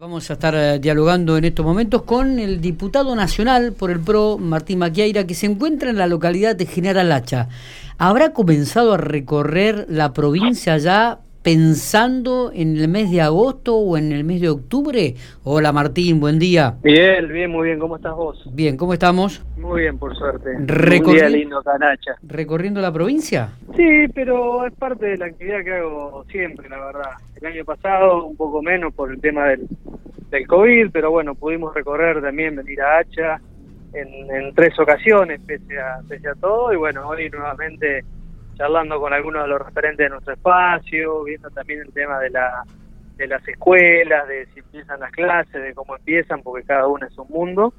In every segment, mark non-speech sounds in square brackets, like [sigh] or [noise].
Vamos a estar eh, dialogando en estos momentos con el diputado nacional por el PRO, Martín Maquiaira, que se encuentra en la localidad de General Hacha. ¿Habrá comenzado a recorrer la provincia ya pensando en el mes de agosto o en el mes de octubre? Hola Martín, buen día. Bien, bien, muy bien. ¿Cómo estás vos? Bien, ¿cómo estamos? Muy bien, por suerte. Recorri- Un día lindo, Canacha. ¿Recorriendo la provincia? Sí, pero es parte de la actividad que hago siempre, la verdad. El año pasado un poco menos por el tema del, del COVID, pero bueno, pudimos recorrer también, venir a Hacha en, en tres ocasiones, pese a, pese a todo. Y bueno, hoy nuevamente charlando con algunos de los referentes de nuestro espacio, viendo también el tema de la de las escuelas, de si empiezan las clases, de cómo empiezan, porque cada una es un mundo.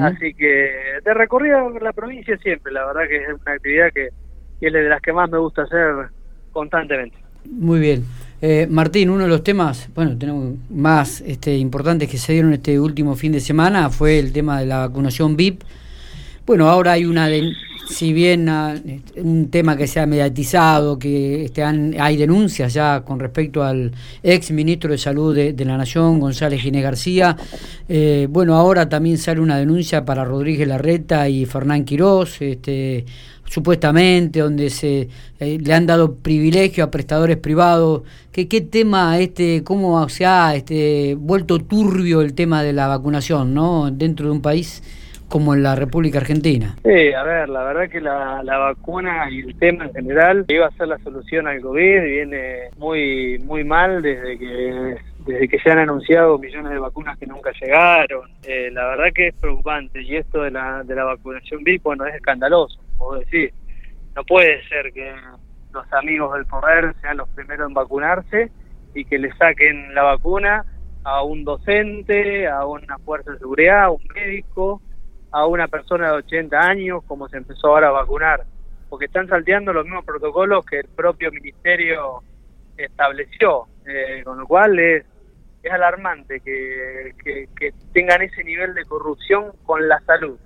Así que de recorrido por la provincia siempre, la verdad que es una actividad que, que es de las que más me gusta hacer constantemente. Muy bien. Eh, Martín, uno de los temas, bueno, tenemos más este, importantes que se dieron este último fin de semana fue el tema de la vacunación VIP. Bueno, ahora hay una, de- si bien ah, este, un tema que se ha mediatizado, que este, hay denuncias ya con respecto al ex ministro de Salud de, de la Nación, González Ginés García. Eh, bueno, ahora también sale una denuncia para Rodríguez Larreta y Fernán Quirós, este, supuestamente, donde se eh, le han dado privilegio a prestadores privados. ¿Qué, qué tema, este, cómo se ha este, vuelto turbio el tema de la vacunación, ¿no? Dentro de un país como en la República Argentina. Sí, a ver, la verdad que la, la vacuna y el tema en general iba a ser la solución al COVID, viene muy muy mal desde que desde que se han anunciado millones de vacunas que nunca llegaron. Eh, la verdad que es preocupante y esto de la, de la vacunación VIP, bueno, es escandaloso, como decir. No puede ser que los amigos del poder sean los primeros en vacunarse y que le saquen la vacuna a un docente, a una fuerza de seguridad, a un médico, a una persona de 80 años, como se empezó ahora a vacunar, porque están salteando los mismos protocolos que el propio ministerio estableció, eh, con lo cual es, es alarmante que, que, que tengan ese nivel de corrupción con la salud,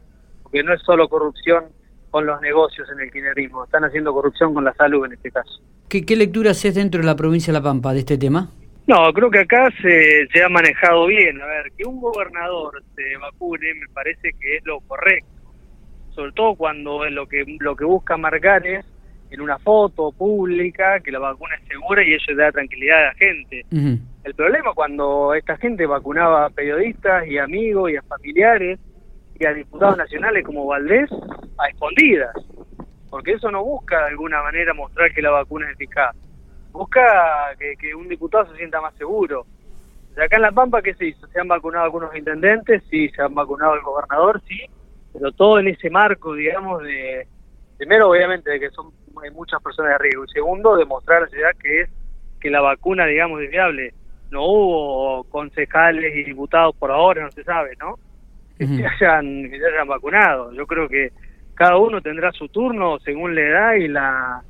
porque no es solo corrupción con los negocios en el kirchnerismo, están haciendo corrupción con la salud en este caso. ¿Qué, qué lectura haces dentro de la provincia de La Pampa de este tema? No, creo que acá se, se ha manejado bien. A ver, que un gobernador se vacune me parece que es lo correcto. Sobre todo cuando lo que lo que busca marcar es en una foto pública que la vacuna es segura y eso da tranquilidad a la gente. Ujú. El problema cuando esta gente vacunaba a periodistas y amigos y a familiares y a diputados nacionales como Valdés a escondidas, porque eso no busca de alguna manera mostrar que la vacuna es eficaz, busca que, un diputado se sienta más seguro. Sea, acá en La Pampa, ¿qué se hizo? Se han vacunado algunos intendentes, sí, se han vacunado el gobernador, sí, pero todo en ese marco, digamos, de, primero obviamente de que son hay muchas personas de riesgo, y segundo, demostrar a la sociedad que es que la vacuna, digamos, es viable. No hubo concejales y diputados por ahora, no se sabe, ¿no? Que, se hayan, que se hayan vacunado. Yo creo que cada uno tendrá su turno según la edad y la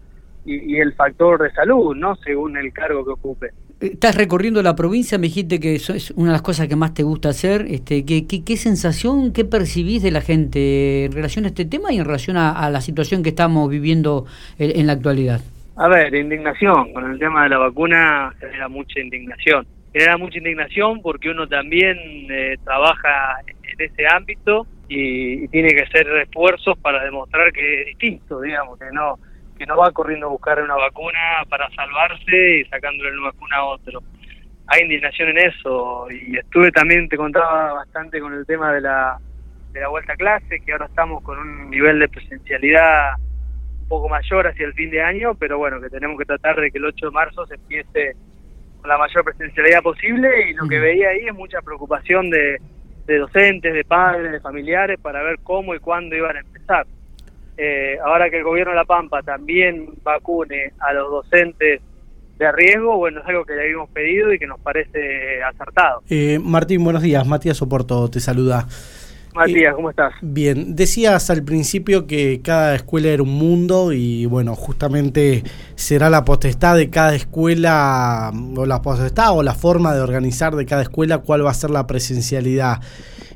y, y el factor de salud, ¿no? Según el cargo que ocupe. Estás recorriendo la provincia, me dijiste que eso es una de las cosas que más te gusta hacer. Este, ¿qué, qué, qué sensación, qué percibís de la gente en relación a este tema y en relación a, a la situación que estamos viviendo en, en la actualidad? A ver, indignación. Con el tema de la vacuna genera mucha indignación. Genera mucha indignación porque uno también eh, trabaja en ese ámbito y, y tiene que hacer esfuerzos para demostrar que es distinto, digamos, que no que no va corriendo a buscar una vacuna para salvarse y sacándole la vacuna a otro. Hay indignación en eso y estuve también, te contaba bastante con el tema de la, de la vuelta a clase, que ahora estamos con un nivel de presencialidad poco mayor hacia el fin de año, pero bueno, que tenemos que tratar de que el 8 de marzo se empiece con la mayor presencialidad posible y lo que Ujú. veía ahí es mucha preocupación de, de docentes, de padres, de familiares para ver cómo y cuándo iban a empezar. Eh, ahora que el gobierno de La Pampa también vacune a los docentes de riesgo, bueno, es algo que le habíamos pedido y que nos parece acertado. Eh, Martín, buenos días. Matías Soporto te saluda. Matías, ¿cómo estás? Bien, decías al principio que cada escuela era un mundo y bueno, justamente será la potestad de cada escuela, o la potestad o la forma de organizar de cada escuela cuál va a ser la presencialidad.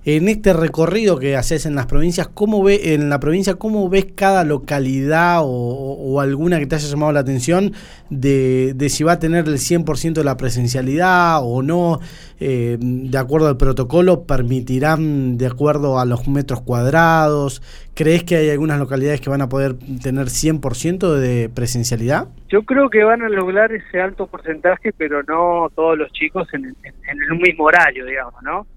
En este recorrido que haces en las provincias, ¿cómo ve, en la provincia, cómo ves cada localidad o, alguna que te haya llamado la atención de, si va a tener el 100% de la presencialidad o no? Eh, de acuerdo al protocolo, permitirán de acuerdo a los metros cuadrados. ¿Crees que hay algunas localidades que van a poder tener 100% de presencialidad? Yo creo que van a lograr ese alto porcentaje, pero no todos los chicos en, en, en el mismo horario, digamos, ¿no?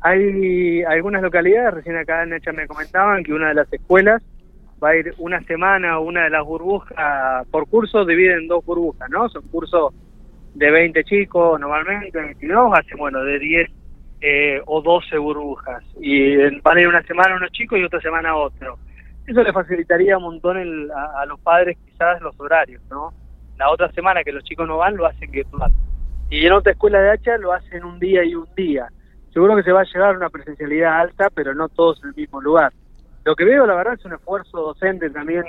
Hay algunas localidades, recién acá en Necha me comentaban que una de las escuelas va a ir una semana o una de las burbujas por curso, dividen en dos burbujas, ¿no? Son cursos de 20 chicos normalmente, 22, hacen, bueno, de 10 eh, o 12 burbujas. Y van a ir una semana unos chicos y otra semana otro. Eso le facilitaría un montón a, a, los padres quizás los horarios, ¿no? La otra semana que los chicos no van lo hacen virtual. Y en otra escuela de hacha lo hacen un día y un día seguro que se va a llegar una presencialidad alta, pero no todos en el mismo lugar. Lo que veo, la verdad, es un esfuerzo docente también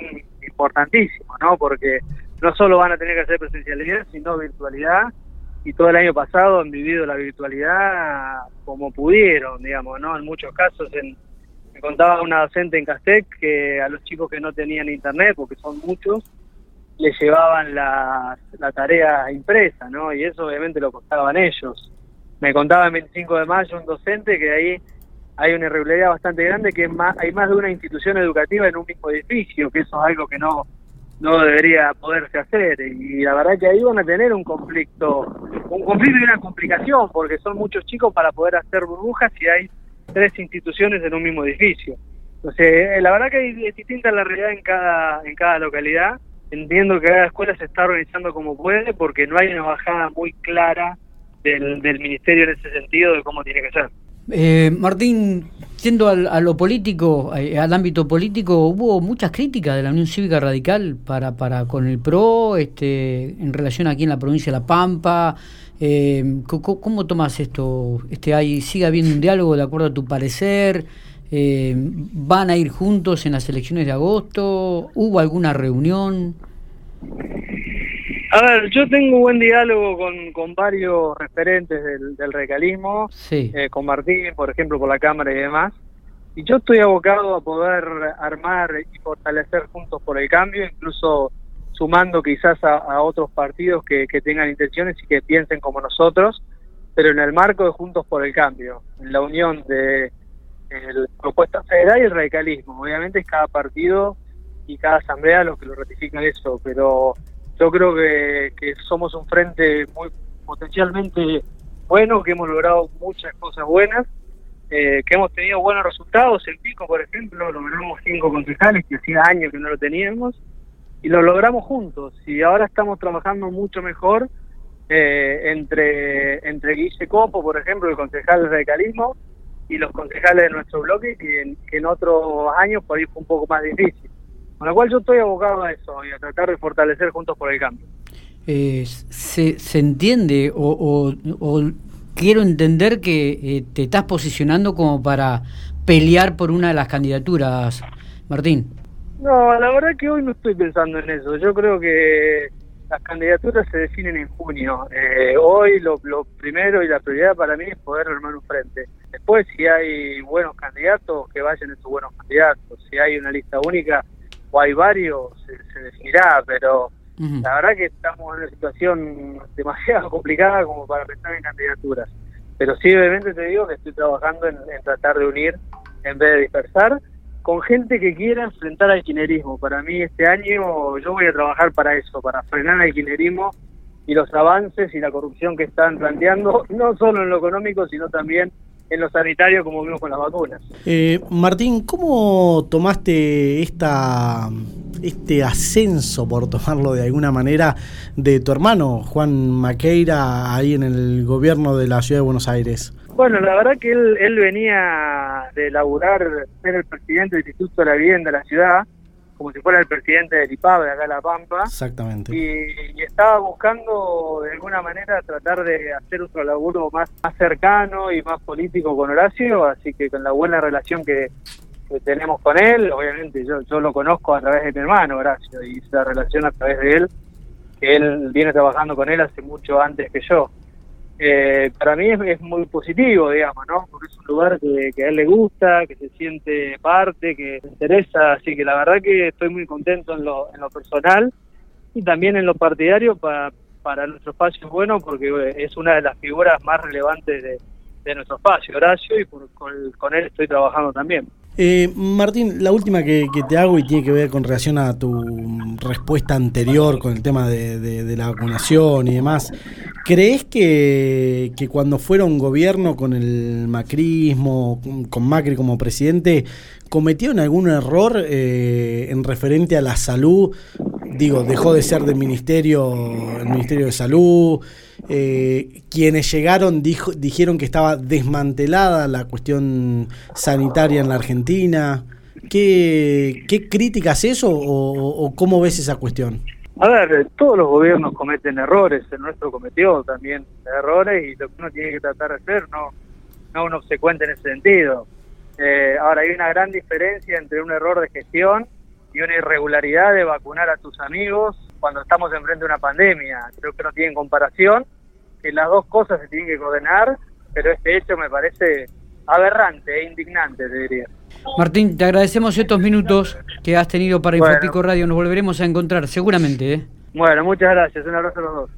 importantísimo, ¿no? Porque no solo van a tener que hacer presencialidad, sino virtualidad. Y todo el año pasado han vivido la virtualidad como pudieron, digamos, ¿no? En muchos casos, en, me contaba una docente en Castec que a los chicos que no tenían internet, porque son muchos, les llevaban la, la tarea impresa, ¿no? Y eso obviamente lo costaban ellos me contaba el 25 de mayo un docente que ahí hay una irregularidad bastante grande, que más, hay más de una institución educativa en un mismo edificio, que eso es algo que no, no debería poderse hacer. Y la verdad que ahí van a tener un conflicto, un conflicto y una complicación, porque son muchos chicos para poder hacer burbujas y hay tres instituciones en un mismo edificio. Entonces, eh, la verdad que es distinta la realidad en cada, en cada localidad. Entiendo que cada escuela se está organizando como puede, porque no hay una bajada muy clara del, ministerio en ese sentido de cómo tiene que ser. Eh, Martín, yendo al, a lo político, eh, al ámbito político, hubo muchas críticas de la Unión Cívica Radical para, para con el PRO, este, en relación aquí en la provincia de La Pampa. Eh, ¿cómo, tomas esto? Este, hay, ¿Sigue habiendo un diálogo de acuerdo a tu parecer? Eh, ¿Van a ir juntos en las elecciones de agosto? ¿Hubo alguna reunión? A ver, yo tengo un buen diálogo con, con varios referentes del, del recalismo, eh, con Martín, por ejemplo, por la Cámara y demás, y yo estoy abocado a poder armar y fortalecer Juntos por el Cambio, incluso sumando quizás a, otros partidos que, que, tengan intenciones y que piensen como nosotros, pero en el marco de Juntos por el Cambio, en la unión de el propuesta federal y el radicalismo. Obviamente es cada partido y cada asamblea lo que lo ratifica eso, pero yo creo que, somos un frente muy potencialmente bueno, que hemos logrado muchas cosas buenas, eh, que hemos tenido buenos resultados. El Pico, por ejemplo, logramos cinco concejales, que hacía años que no lo teníamos, y lo logramos juntos. Y ahora estamos trabajando mucho mejor eh, entre, entre Guille Copo, por ejemplo, el concejal de radicalismo, y los concejales de nuestro bloque, que que en otros años por ahí fue un poco más difícil. Con lo cual yo estoy abocado a eso y a tratar de fortalecer Juntos por el Cambio. Eh, se, se entiende o, quiero entender que eh, te estás posicionando como para pelear por una de las candidaturas, Martín. No, la verdad que hoy no estoy pensando en eso. Yo creo que las candidaturas se definen en junio. Eh, hoy lo, lo, primero y la prioridad para mí es poder armar un frente. Después, si hay buenos candidatos, que vayan esos buenos candidatos. Si hay una lista única, o hay varios, se, definirá, pero la verdad que estamos en una situación demasiado [laughs] complicada como para pensar en candidaturas. Pero sí, obviamente te digo que estoy trabajando en, tratar de unir en vez de dispersar con gente que quiera enfrentar al kirchnerismo. Para mí este año yo voy a trabajar para eso, para frenar al kirchnerismo y los avances y la corrupción que están planteando, [laughs] no solo en lo económico, sino también en lo sanitario como vimos con las vacunas. Eh, Martín, ¿cómo tomaste esta este ascenso, por tomarlo de alguna manera, de tu hermano Juan Maqueira ahí en el gobierno de la ciudad de Buenos Aires? Bueno, la verdad que él, venía de laburar, ser el presidente del Instituto de la Vivienda de la ciudad, como si fuera el presidente del IPAB de acá en La Pampa. Exactamente. Y, estaba buscando de alguna manera tratar de hacer otro laburo más, más cercano y más político con Horacio, así que con la buena relación que, tenemos con él, obviamente yo, yo lo conozco a través de mi hermano Horacio y esa relación a través de él, que él viene trabajando con él hace mucho antes que yo eh, para mí es, muy positivo, digamos, ¿no? Porque es un lugar que, a él le gusta, que se siente parte, que le interesa, así que la verdad que estoy muy contento en lo, en lo personal y también en lo partidario para, para nuestro espacio bueno, porque es una de las figuras más relevantes de, nuestro espacio, Horacio, y con, con él estoy trabajando también. Eh, Martín, la última que, te hago y tiene que ver con relación a tu respuesta anterior con el tema de, la vacunación y demás. ¿Crees que, cuando fueron gobierno con el macrismo, con Macri como presidente, cometieron algún error eh, en referente a la salud? Digo, dejó de ser del ministerio, el Ministerio de Salud. Eh, quienes llegaron dijeron que estaba desmantelada la cuestión sanitaria en la Argentina. ¿Qué, qué críticas eso o, cómo ves esa cuestión? A ver, todos los gobiernos cometen errores, el nuestro cometió también errores y lo que uno tiene que tratar de hacer no, no uno se cuenta en ese sentido. Eh, ahora, hay una gran diferencia entre un error de gestión y una irregularidad de vacunar a tus amigos cuando estamos enfrente de una pandemia. Creo que no tienen comparación que las dos cosas se tienen que coordinar, pero este hecho me parece aberrante e indignante, te diría. Martín, te agradecemos estos minutos que has tenido para bueno. Radio. Nos volveremos a encontrar seguramente. ¿eh? Bueno, muchas gracias. Un abrazo a los dos.